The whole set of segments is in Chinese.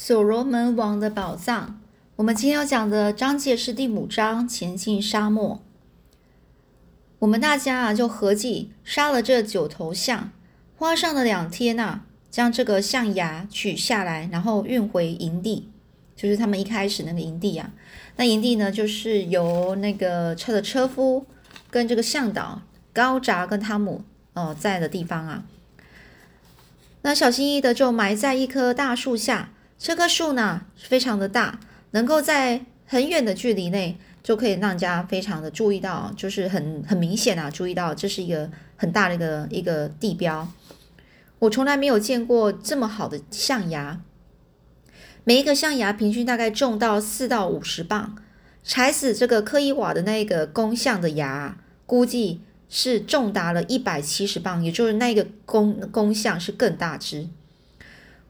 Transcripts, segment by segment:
所罗门王的宝藏。我们今天要讲的章节是第五章，前进沙漠。我们大家啊，就合计杀了这九头象，花上了两天呐，将这个象牙取下来，然后运回营地，就是他们一开始那个营地啊。那营地呢，就是由那个车的车夫跟这个向导高扎跟汤姆哦在的地方啊。那小心翼翼的就埋在一棵大树下。这棵树呢，非常的大，能够在很远的距离内就可以让人家非常的注意到，就是很很明显啊，注意到这是一个很大的一个一个地标。我从来没有见过这么好的象牙，每一个象牙平均大概重到四到五十磅，踩死这个科伊瓦的那个公象的牙，估计是重达了一百七十磅，也就是那个公公象是更大只。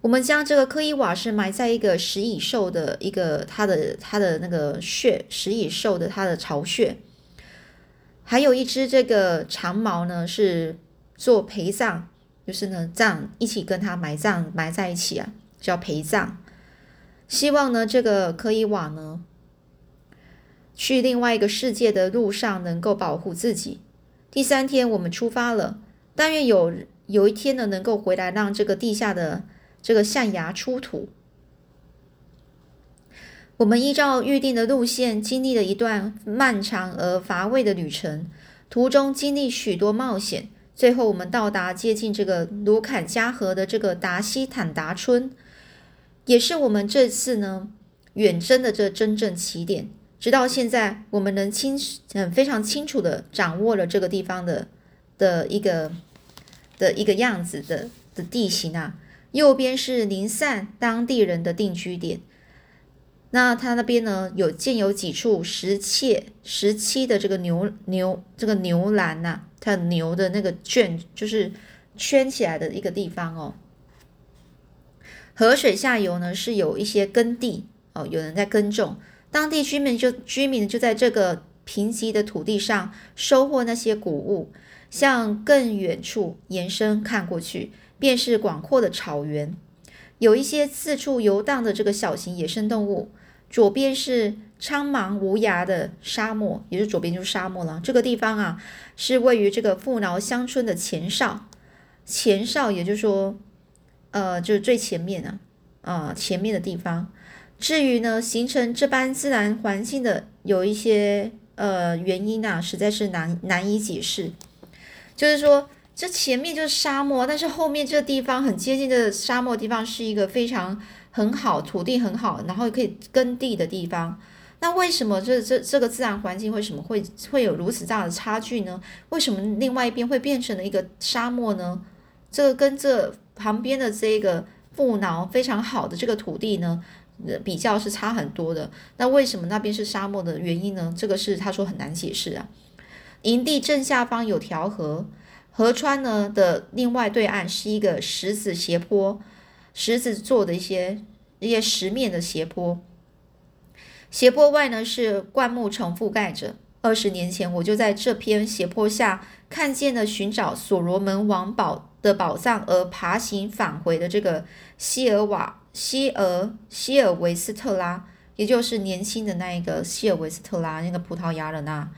我们将这个科伊瓦是埋在一个食蚁兽的一个它的它的那个穴，食蚁兽的它的巢穴，还有一只这个长毛呢是做陪葬，就是呢葬一起跟它埋葬埋在一起啊，叫陪葬。希望呢这个科伊瓦呢去另外一个世界的路上能够保护自己。第三天我们出发了，但愿有有一天呢能够回来，让这个地下的。这个象牙出土，我们依照预定的路线，经历了一段漫长而乏味的旅程，途中经历许多冒险，最后我们到达接近这个卢坎加河的这个达西坦达村，也是我们这次呢远征的这真正起点。直到现在，我们能清嗯非常清楚的掌握了这个地方的的一个的一个样子的的地形啊。右边是林散当地人的定居点，那他那边呢有建有几处石砌石砌的这个牛牛这个牛栏呐，它牛的那个圈就是圈起来的一个地方哦。河水下游呢是有一些耕地哦，有人在耕种，当地居民就居民就在这个贫瘠的土地上收获那些谷物，向更远处延伸看过去。便是广阔的草原，有一些四处游荡的这个小型野生动物。左边是苍茫无涯的沙漠，也是左边就是沙漠了。这个地方啊，是位于这个富饶乡村的前哨，前哨也就是说，呃，就是最前面啊，啊，前面的地方。至于呢，形成这般自然环境的有一些呃原因啊，实在是难难以解释，就是说。这前面就是沙漠，但是后面这个地方很接近这个沙漠地方是一个非常很好土地很好，然后可以耕地的地方。那为什么这这这个自然环境为什么会会有如此大的差距呢？为什么另外一边会变成了一个沙漠呢？这个跟这旁边的这个富饶非常好的这个土地呢，比较是差很多的。那为什么那边是沙漠的原因呢？这个是他说很难解释啊。营地正下方有条河。河川呢的另外对岸是一个石子斜坡，石子做的一些一些石面的斜坡。斜坡外呢是灌木丛覆盖着。二十年前我就在这片斜坡下看见了寻找所罗门王宝的宝藏而爬行返回的这个希尔瓦希尔希尔维斯特拉，也就是年轻的那一个希尔维斯特拉那个葡萄牙人啊，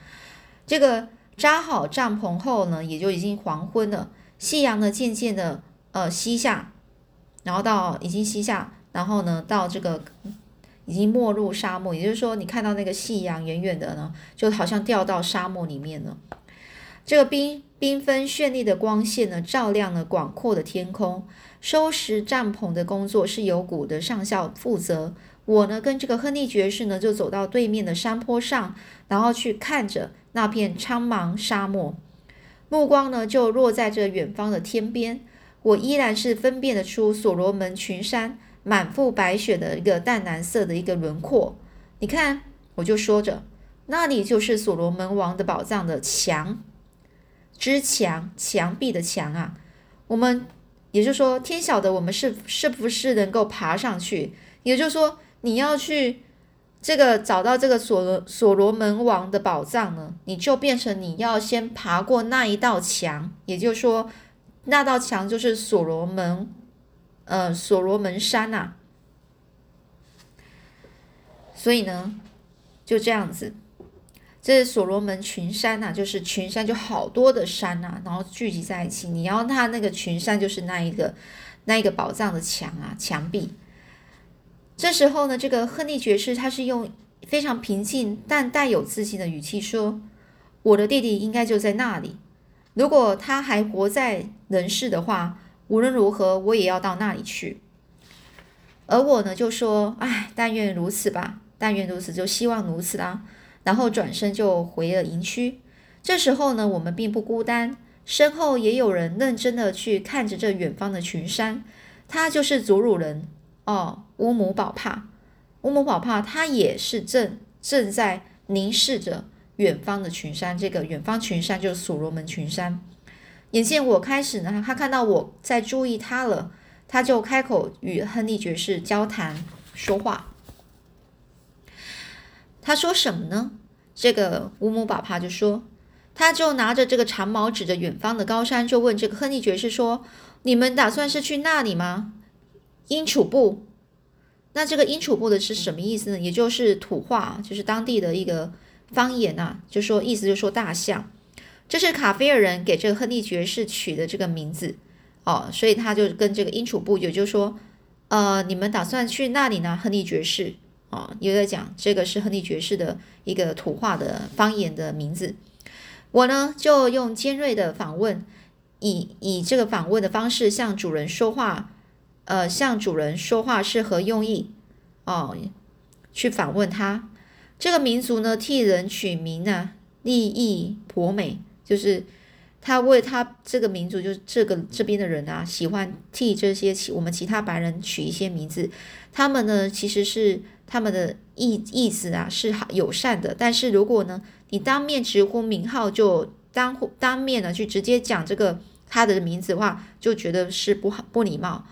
这个。扎好帐篷后呢，也就已经黄昏了。夕阳呢，渐渐的呃西下，然后到已经西下，然后呢，到这个已经没入沙漠。也就是说，你看到那个夕阳远远的呢，就好像掉到沙漠里面了。这个缤缤纷绚丽的光线呢，照亮了广阔的天空。收拾帐篷的工作是由古的上校负责。我呢，跟这个亨利爵士呢，就走到对面的山坡上，然后去看着那片苍茫沙漠，目光呢就落在这远方的天边。我依然是分辨得出所罗门群山满腹白雪的一个淡蓝色的一个轮廓。你看，我就说着，那里就是所罗门王的宝藏的墙，之墙，墙壁的墙啊。我们也就是说，天晓得我们是是不是能够爬上去？也就是说。你要去这个找到这个所罗所罗门王的宝藏呢，你就变成你要先爬过那一道墙，也就是说，那道墙就是所罗门，呃，所罗门山呐。所以呢，就这样子，这所罗门群山呐，就是群山就好多的山呐，然后聚集在一起。你要它那个群山，就是那一个那一个宝藏的墙啊，墙壁。这时候呢，这个亨利爵士他是用非常平静但带有自信的语气说：“我的弟弟应该就在那里。如果他还活在人世的话，无论如何我也要到那里去。”而我呢就说：“哎，但愿如此吧，但愿如此，就希望如此啦。”然后转身就回了营区。这时候呢，我们并不孤单，身后也有人认真的去看着这远方的群山。他就是祖鲁人。哦，乌姆宝帕，乌姆宝帕，他也是正正在凝视着远方的群山。这个远方群山就是所罗门群山。眼见我开始呢，他看到我在注意他了，他就开口与亨利爵士交谈说话。他说什么呢？这个乌姆宝帕就说，他就拿着这个长矛指着远方的高山，就问这个亨利爵士说：“你们打算是去那里吗？”阴楚布，那这个英楚部的是什么意思呢？也就是土话，就是当地的一个方言呐，就说意思就说大象。这是卡菲尔人给这个亨利爵士取的这个名字哦，所以他就跟这个英楚部，也就是说，呃，你们打算去那里呢？亨利爵士啊，也在讲这个是亨利爵士的一个土话的方言的名字。我呢就用尖锐的访问，以以这个访问的方式向主人说话。呃，向主人说话是何用意？哦，去访问他。这个民族呢，替人取名呢，利益颇美，就是他为他这个民族，就是这个这边的人啊，喜欢替这些其我们其他白人取一些名字。他们呢，其实是他们的意意思啊，是好友善的。但是如果呢，你当面直呼名号，就当当面呢去直接讲这个他的名字的话，就觉得是不好不礼貌。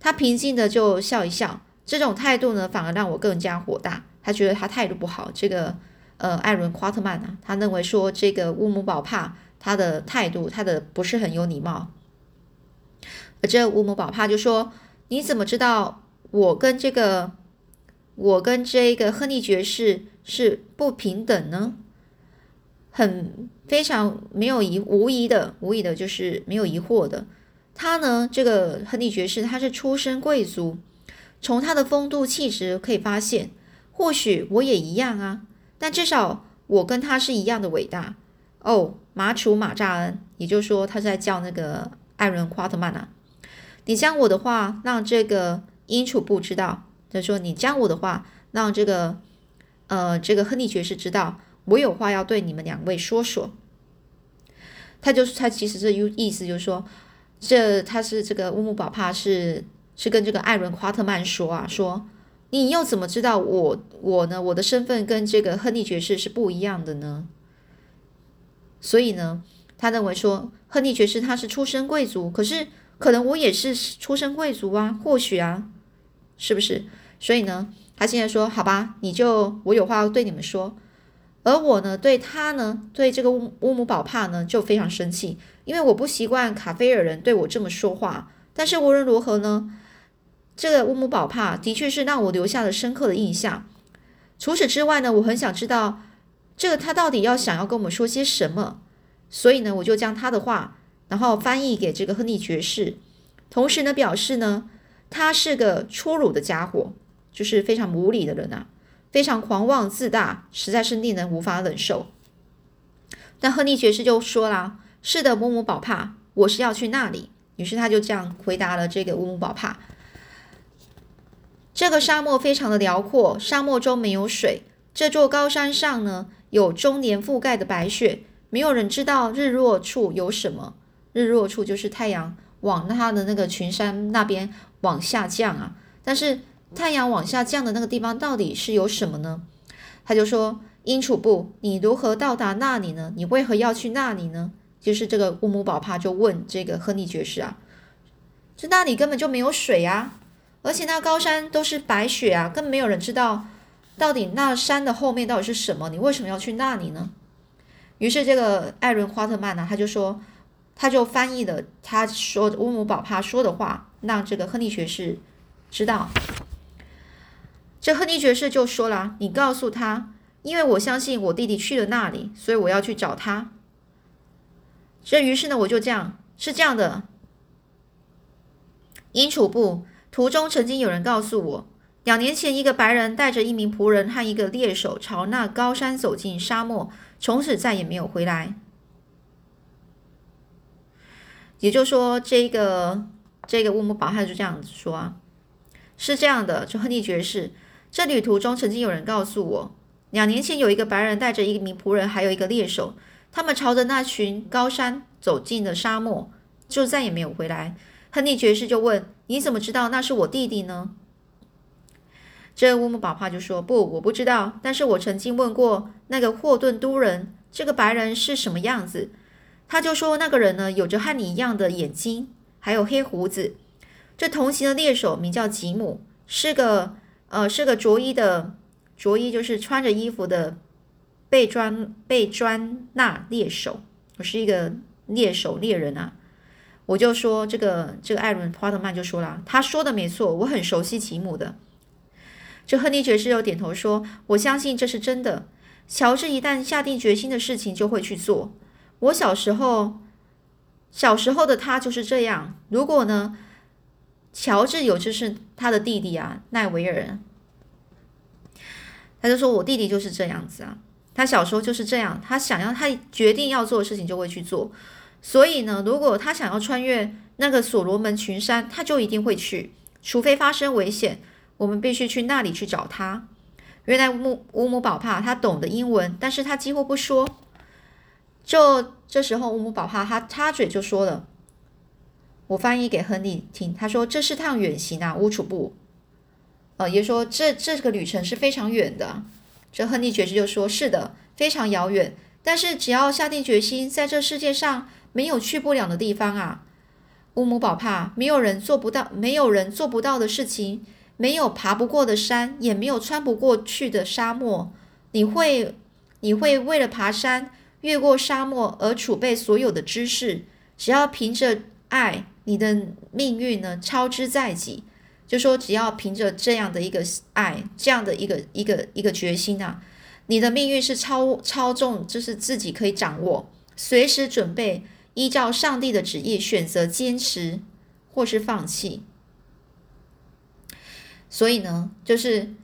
他平静的就笑一笑，这种态度呢，反而让我更加火大。他觉得他态度不好。这个呃，艾伦·夸特曼啊，他认为说这个乌姆宝帕他的态度，他的不是很有礼貌。而这乌姆宝帕就说：“你怎么知道我跟这个我跟这个亨利爵士是不平等呢？”很非常没有疑无疑的，无疑的就是没有疑惑的。他呢，这个亨利爵士，他是出身贵族，从他的风度气质可以发现，或许我也一样啊，但至少我跟他是一样的伟大哦。马楚马扎恩，也就是说，他在叫那个艾伦夸特曼啊。你将我的话让这个英楚布知道，他说你将我的话让这个呃这个亨利爵士知道，我有话要对你们两位说说。他就是他其实这意意思就是说。这他是这个乌姆宝帕是是跟这个艾伦夸特曼说啊，说你又怎么知道我我呢？我的身份跟这个亨利爵士是不一样的呢？所以呢，他认为说亨利爵士他是出身贵族，可是可能我也是出身贵族啊，或许啊，是不是？所以呢，他现在说好吧，你就我有话要对你们说。而我呢，对他呢，对这个乌乌姆宝帕呢，就非常生气，因为我不习惯卡菲尔人对我这么说话。但是无论如何呢，这个乌姆宝帕的确是让我留下了深刻的印象。除此之外呢，我很想知道这个他到底要想要跟我们说些什么。所以呢，我就将他的话，然后翻译给这个亨利爵士，同时呢，表示呢，他是个粗鲁的家伙，就是非常无理的人啊。非常狂妄自大，实在是令人无法忍受。但亨利爵士就说啦：“是的，乌姆宝帕，我是要去那里。”于是他就这样回答了这个乌姆宝帕。这个沙漠非常的辽阔，沙漠中没有水。这座高山上呢，有终年覆盖的白雪，没有人知道日落处有什么。日落处就是太阳往它的那个群山那边往下降啊，但是。太阳往下降的那个地方到底是有什么呢？他就说：“英楚布，你如何到达那里呢？你为何要去那里呢？”就是这个乌姆宝帕就问这个亨利爵士啊：“这那里根本就没有水啊，而且那高山都是白雪啊，根本没有人知道到底那山的后面到底是什么。你为什么要去那里呢？”于是这个艾伦·华特曼呢，他就说，他就翻译了他说乌姆宝帕说的话，让这个亨利爵士知道。这亨利爵士就说了：“你告诉他，因为我相信我弟弟去了那里，所以我要去找他。”这于是呢，我就这样，是这样的。英楚部途中曾经有人告诉我，两年前一个白人带着一名仆人和一个猎手朝那高山走进沙漠，从此再也没有回来。也就是说，这个这个乌姆堡他就这样子说啊，是这样的。就亨利爵士，这旅途中曾经有人告诉我，两年前有一个白人带着一名仆人，还有一个猎手，他们朝着那群高山走进了沙漠，就再也没有回来。亨利爵士就问：“你怎么知道那是我弟弟呢？”这乌姆宝帕就说：“不，我不知道。但是我曾经问过那个霍顿都人，这个白人是什么样子。”他就说：“那个人呢，有着和你一样的眼睛，还有黑胡子。这同行的猎手名叫吉姆，是个呃，是个着衣的着衣，就是穿着衣服的被专被专纳猎手。我是一个猎手猎人啊。”我就说：“这个这个艾伦·帕特曼就说了，他说的没错，我很熟悉吉姆的。”这亨利爵士又点头说：“我相信这是真的。乔治一旦下定决心的事情，就会去做。”我小时候，小时候的他就是这样。如果呢，乔治有就是他的弟弟啊，奈维尔，他就说我弟弟就是这样子啊。他小时候就是这样，他想要他决定要做的事情就会去做。所以呢，如果他想要穿越那个所罗门群山，他就一定会去，除非发生危险，我们必须去那里去找他。原来乌姆乌姆宝帕他懂得英文，但是他几乎不说。就这时候，乌姆宝帕他插嘴就说了：“我翻译给亨利听。他说这是趟远行啊，乌楚布。呃，也说这这个旅程是非常远的。这亨利爵士就说：是的，非常遥远。但是只要下定决心，在这世界上没有去不了的地方啊。乌姆宝帕，没有人做不到，没有人做不到的事情，没有爬不过的山，也没有穿不过去的沙漠。你会，你会为了爬山。”越过沙漠而储备所有的知识，只要凭着爱，你的命运呢超之在己。就说只要凭着这样的一个爱，这样的一个一个一个决心啊，你的命运是超超重，就是自己可以掌握，随时准备依照上帝的旨意选择坚持或是放弃。所以呢，就是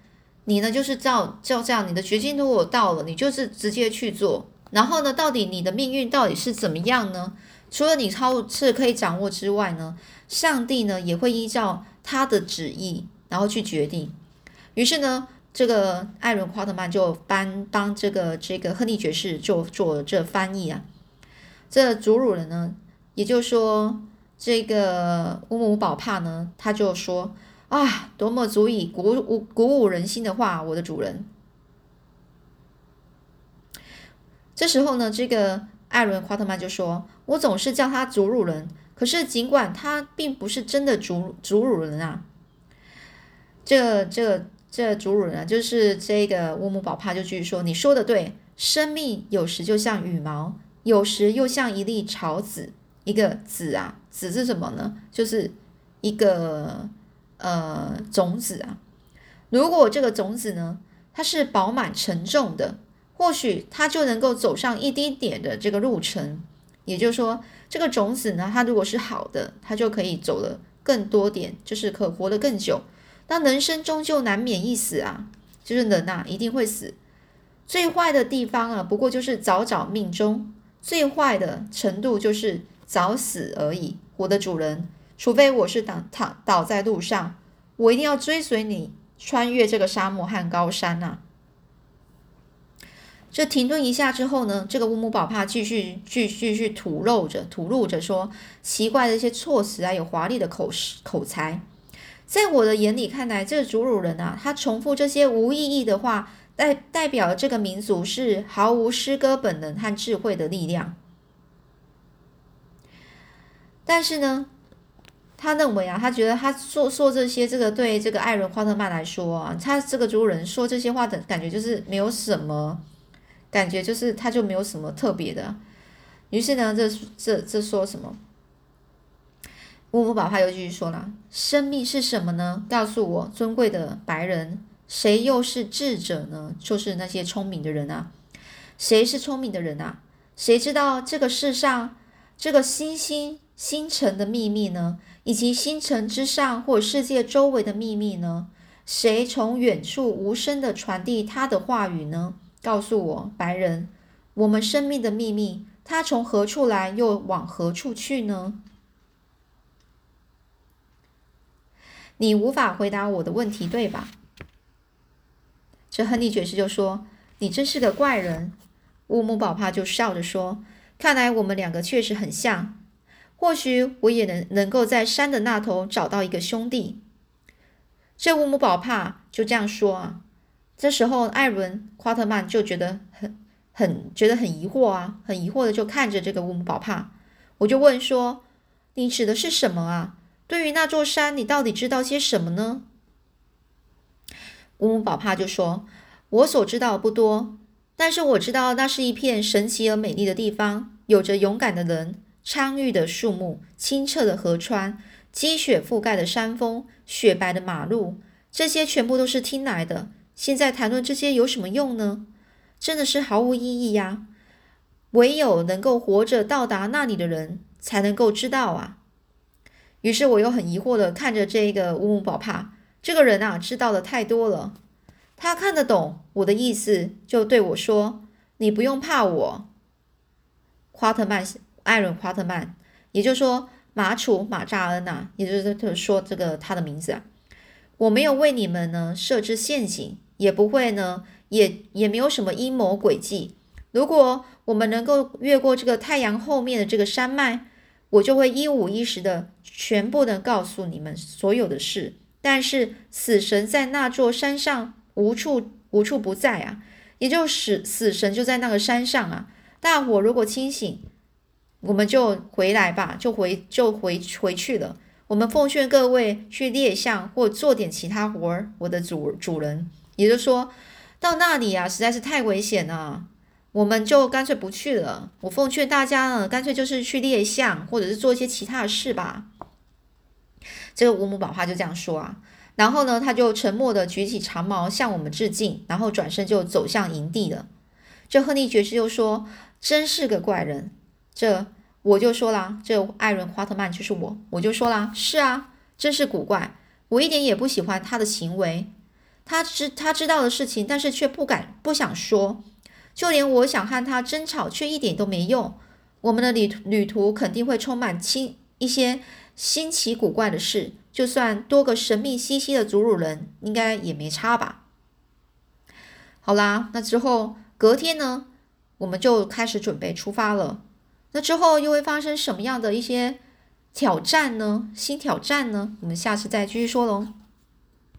你呢，就是照照这样，你的决心如果到了，你就是直接去做。然后呢？到底你的命运到底是怎么样呢？除了你超是可以掌握之外呢，上帝呢也会依照他的旨意，然后去决定。于是呢，这个艾伦·夸特曼就帮帮这个这个亨利爵士就做这翻译啊。这祖鲁人呢，也就是说这个乌姆宝帕呢，他就说啊，多么足以鼓舞鼓舞人心的话，我的主人。这时候呢，这个艾伦·夸特曼就说：“我总是叫他祖鲁人，可是尽管他并不是真的祖祖鲁人啊，这、这、这祖鲁人啊，就是这个乌姆宝帕就继续说：‘你说的对，生命有时就像羽毛，有时又像一粒草籽。一个籽啊，籽是什么呢？就是一个呃种子啊。如果这个种子呢，它是饱满沉重的。’或许它就能够走上一丁点的这个路程，也就是说，这个种子呢，它如果是好的，它就可以走得更多点，就是可活得更久。那人生终究难免一死啊，就是人呐，一定会死。最坏的地方啊，不过就是早早命中；最坏的程度就是早死而已。我的主人，除非我是躺躺倒在路上，我一定要追随你穿越这个沙漠和高山呐。这停顿一下之后呢，这个乌姆宝帕继续继续继续吐露着吐露着说奇怪的一些措辞啊，有华丽的口口才，在我的眼里看来，这个祖鲁人啊，他重复这些无意义的话，代代表这个民族是毫无诗歌本能和智慧的力量。但是呢，他认为啊，他觉得他说说这些，这个对这个艾伦·夸特曼来说啊，他这个祖鲁人说这些话的感觉就是没有什么。感觉就是他就没有什么特别的，于是呢，这这这说什么？乌姆宝帕又继续说了：“生命是什么呢？告诉我，尊贵的白人，谁又是智者呢？就是那些聪明的人啊。谁是聪明的人啊？谁知道这个世上这个星星星辰的秘密呢？以及星辰之上或世界周围的秘密呢？谁从远处无声的传递他的话语呢？告诉我，白人，我们生命的秘密，它从何处来，又往何处去呢？你无法回答我的问题，对吧？这亨利爵士就说：“你真是个怪人。”乌姆宝帕就笑着说：“看来我们两个确实很像。或许我也能能够在山的那头找到一个兄弟。”这乌姆宝帕就这样说啊。这时候，艾伦·夸特曼就觉得很很觉得很疑惑啊，很疑惑的就看着这个乌姆宝帕。我就问说：“你指的是什么啊？对于那座山，你到底知道些什么呢？”乌姆宝帕就说：“我所知道不多。”但是我知道，那是一片神奇而美丽的地方，有着勇敢的人、苍郁的树木、清澈的河川、积雪覆盖的山峰、雪白的马路，这些全部都是听来的。现在谈论这些有什么用呢？真的是毫无意义呀！唯有能够活着到达那里的人，才能够知道啊。于是我又很疑惑的看着这个乌姆宝帕，这个人啊，知道的太多了。他看得懂我的意思，就对我说：“你不用怕我。”夸特曼，艾伦·夸特曼，也就是说马楚马扎恩呐，也就是说这个他的名字啊。我没有为你们呢设置陷阱，也不会呢，也也没有什么阴谋诡计。如果我们能够越过这个太阳后面的这个山脉，我就会一五一十的全部的告诉你们所有的事。但是死神在那座山上。无处无处不在啊，也就是死神就在那个山上啊。大伙如果清醒，我们就回来吧，就回就回回去了。我们奉劝各位去猎象或做点其他活儿。我的主主人，也就说到那里啊，实在是太危险了，我们就干脆不去了。我奉劝大家呢，干脆就是去猎象，或者是做一些其他的事吧。这个吴母宝话就这样说啊。然后呢，他就沉默的举起长矛向我们致敬，然后转身就走向营地了。这亨利爵士就说：“真是个怪人。”这我就说啦，这艾伦·华特曼就是我，我就说啦：“是啊，真是古怪，我一点也不喜欢他的行为。他知他知道的事情，但是却不敢不想说，就连我想和他争吵，却一点都没用。我们的旅旅途肯定会充满新一些新奇古怪的事。”就算多个神秘兮兮的祖鲁人，应该也没差吧。好啦，那之后隔天呢，我们就开始准备出发了。那之后又会发生什么样的一些挑战呢？新挑战呢？我们下次再继续说喽。